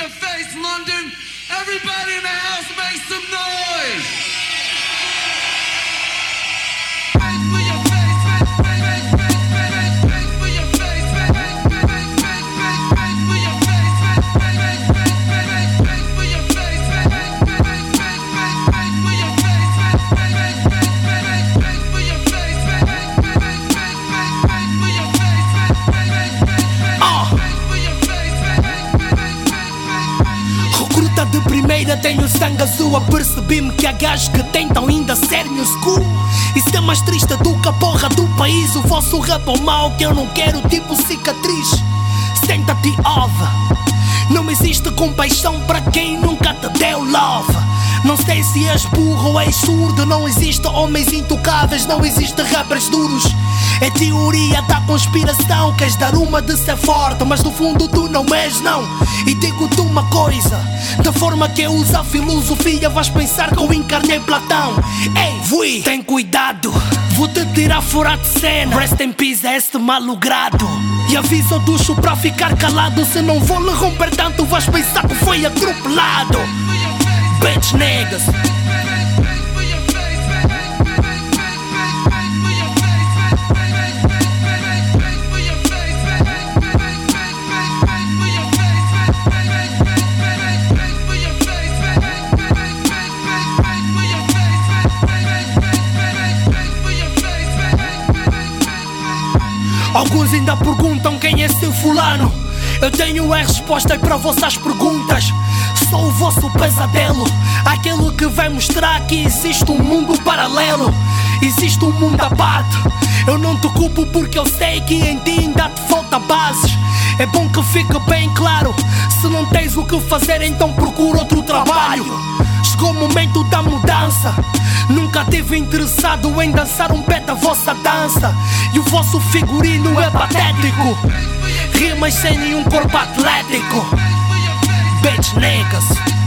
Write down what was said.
your face, London. Everybody in the house make some noise. De primeira, tenho sangue azul Apercebi-me que há gajos que tentam ainda ser new school Isso é mais triste do que a porra do país. O vosso rap é mau que eu não quero tipo cicatriz. Senta-te ove Não existe compaixão para quem nunca te deu love não sei se és burro ou és surdo Não existe homens intocáveis Não existe rappers duros. É teoria da conspiração Queres dar uma de ser forte Mas no fundo tu não és não. E digo-te uma coisa Da forma que eu uso a filosofia Vais pensar que eu encarnei Platão. Ei, fui, tem cuidado. Vou-te tirar fora de cena. Rest in peace a este malogrado E aviso ao ducho para ficar calado Se não vou lhe romper tanto Vais pensar que foi atropelado Bitch niggas Alguns ainda perguntam quem é seu fulano. Eu tenho a resposta para vossas perguntas. Sou o vosso pesadelo, aquele que vai mostrar que existe um mundo paralelo, existe um mundo à parte. Eu não te culpo porque eu sei que em ti ainda te falta bases. É bom que fique bem claro: se não tens o que fazer, então procura outro trabalho. Chegou o momento da mudança. Nunca tive interessado em dançar um pé da vossa dança. E o vosso figurino é patético. Rimas sem nenhum corpo atlético. Bitch niggas.